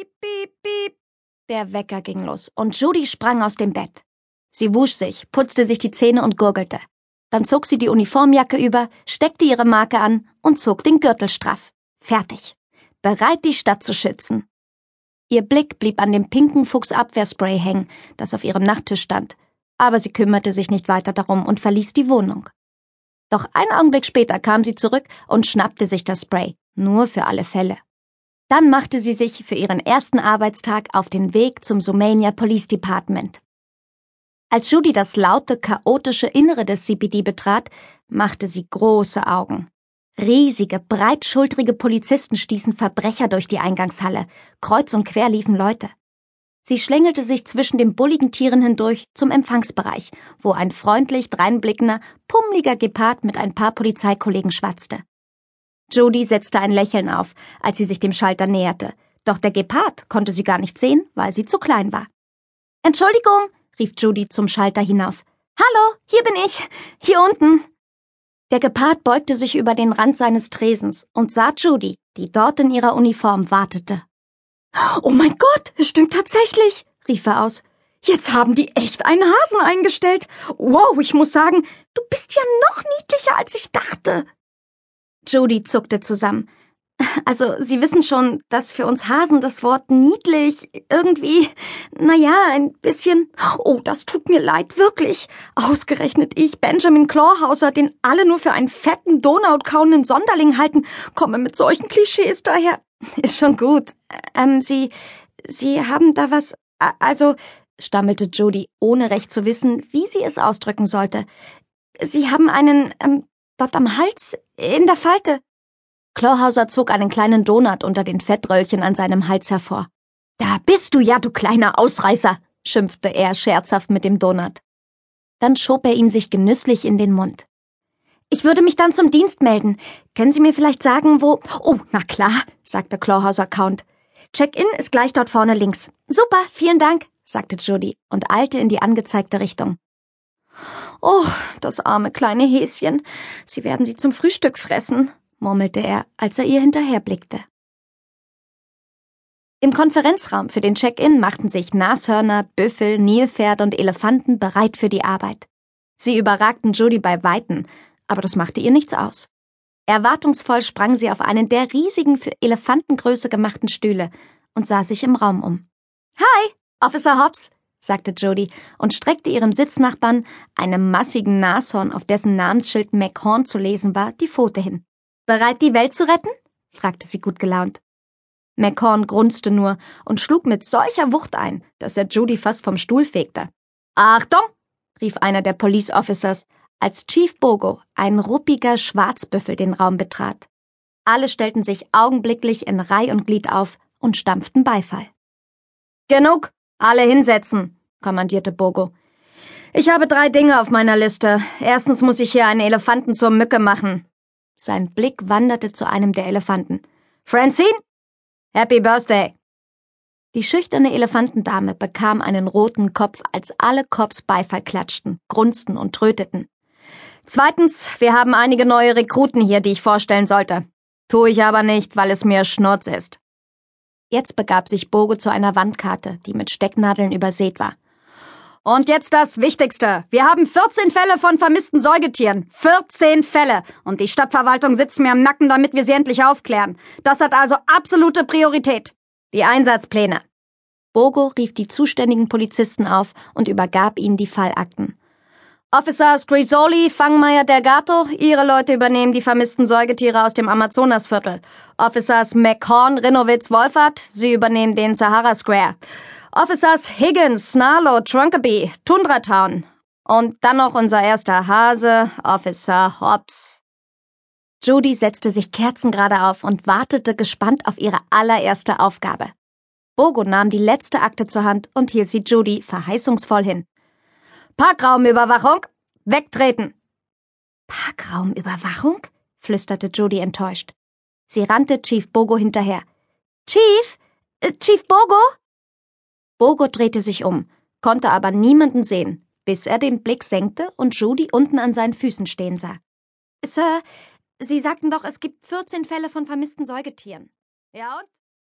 Piep, piep, piep. Der Wecker ging los und Judy sprang aus dem Bett. Sie wusch sich, putzte sich die Zähne und gurgelte. Dann zog sie die Uniformjacke über, steckte ihre Marke an und zog den Gürtel straff. Fertig. Bereit, die Stadt zu schützen. Ihr Blick blieb an dem pinken Fuchsabwehrspray hängen, das auf ihrem Nachttisch stand, aber sie kümmerte sich nicht weiter darum und verließ die Wohnung. Doch einen Augenblick später kam sie zurück und schnappte sich das Spray, nur für alle Fälle. Dann machte sie sich für ihren ersten Arbeitstag auf den Weg zum Sumania Police Department. Als Judy das laute, chaotische Innere des CPD betrat, machte sie große Augen. Riesige, breitschultrige Polizisten stießen Verbrecher durch die Eingangshalle. Kreuz und quer liefen Leute. Sie schlängelte sich zwischen den bulligen Tieren hindurch zum Empfangsbereich, wo ein freundlich dreinblickender, pummeliger Gepard mit ein paar Polizeikollegen schwatzte. Judy setzte ein Lächeln auf, als sie sich dem Schalter näherte, doch der Gepard konnte sie gar nicht sehen, weil sie zu klein war. Entschuldigung, rief Judy zum Schalter hinauf. Hallo, hier bin ich, hier unten. Der Gepard beugte sich über den Rand seines Tresens und sah Judy, die dort in ihrer Uniform wartete. Oh mein Gott, es stimmt tatsächlich, rief er aus. Jetzt haben die echt einen Hasen eingestellt. Wow, ich muss sagen, du bist ja noch niedlicher, als ich dachte. Judy zuckte zusammen. Also, Sie wissen schon, dass für uns Hasen das Wort niedlich irgendwie, naja, ein bisschen. Oh, das tut mir leid, wirklich. Ausgerechnet ich, Benjamin Clawhauser, den alle nur für einen fetten, Donautkauenden Sonderling halten, komme mit solchen Klischees daher. Ist schon gut. Ähm, Sie, Sie haben da was, also, stammelte Judy, ohne recht zu wissen, wie sie es ausdrücken sollte. Sie haben einen, ähm, dort am Hals, in der Falte. Clawhauser zog einen kleinen Donut unter den Fettröllchen an seinem Hals hervor. Da bist du ja, du kleiner Ausreißer, schimpfte er scherzhaft mit dem Donut. Dann schob er ihn sich genüsslich in den Mund. Ich würde mich dann zum Dienst melden. Können Sie mir vielleicht sagen, wo. Oh, na klar, sagte Clawhauser Count. Check-in ist gleich dort vorne links. Super, vielen Dank, sagte Judy und eilte in die angezeigte Richtung. Oh, das arme kleine Häschen. Sie werden sie zum Frühstück fressen, murmelte er, als er ihr hinterherblickte. Im Konferenzraum für den Check-in machten sich Nashörner, Büffel, Nilpferde und Elefanten bereit für die Arbeit. Sie überragten Judy bei Weitem, aber das machte ihr nichts aus. Erwartungsvoll sprang sie auf einen der riesigen für Elefantengröße gemachten Stühle und sah sich im Raum um. Hi, Officer Hobbs, sagte Jody und streckte ihrem Sitznachbarn, einem massigen Nashorn, auf dessen Namensschild McHorn zu lesen war, die Pfote hin. Bereit, die Welt zu retten? fragte sie gut gelaunt. McCorn grunzte nur und schlug mit solcher Wucht ein, dass er Judy fast vom Stuhl fegte. Achtung! rief einer der Police Officers, als Chief Bogo, ein ruppiger Schwarzbüffel, den Raum betrat. Alle stellten sich augenblicklich in Reih und Glied auf und stampften Beifall. Genug! Alle hinsetzen! kommandierte Bogo. Ich habe drei Dinge auf meiner Liste. Erstens muss ich hier einen Elefanten zur Mücke machen. Sein Blick wanderte zu einem der Elefanten. Francine? Happy Birthday! Die schüchterne Elefantendame bekam einen roten Kopf, als alle Cops Beifall klatschten, grunzten und tröteten. Zweitens, wir haben einige neue Rekruten hier, die ich vorstellen sollte. Tue ich aber nicht, weil es mir Schnurz ist. Jetzt begab sich Bogo zu einer Wandkarte, die mit Stecknadeln übersät war. Und jetzt das Wichtigste. Wir haben 14 Fälle von vermissten Säugetieren. 14 Fälle. Und die Stadtverwaltung sitzt mir am Nacken, damit wir sie endlich aufklären. Das hat also absolute Priorität. Die Einsatzpläne. Bogo rief die zuständigen Polizisten auf und übergab ihnen die Fallakten. Officers Grisoli, Fangmeier Delgato, Ihre Leute übernehmen die vermissten Säugetiere aus dem Amazonasviertel. Officers McHorn, Rinnowitz, Wolfert, Sie übernehmen den Sahara Square. Officers Higgins, Snarlow, Trunkaby, Tundra Town. Und dann noch unser erster Hase, Officer Hobbs. Judy setzte sich kerzengerade auf und wartete gespannt auf ihre allererste Aufgabe. Bogo nahm die letzte Akte zur Hand und hielt sie Judy verheißungsvoll hin. Parkraumüberwachung, wegtreten! Parkraumüberwachung? flüsterte Judy enttäuscht. Sie rannte Chief Bogo hinterher. Chief? Äh, Chief Bogo? Bogo drehte sich um, konnte aber niemanden sehen, bis er den Blick senkte und Judy unten an seinen Füßen stehen sah. Sir, Sie sagten doch, es gibt 14 Fälle von vermissten Säugetieren. Ja und?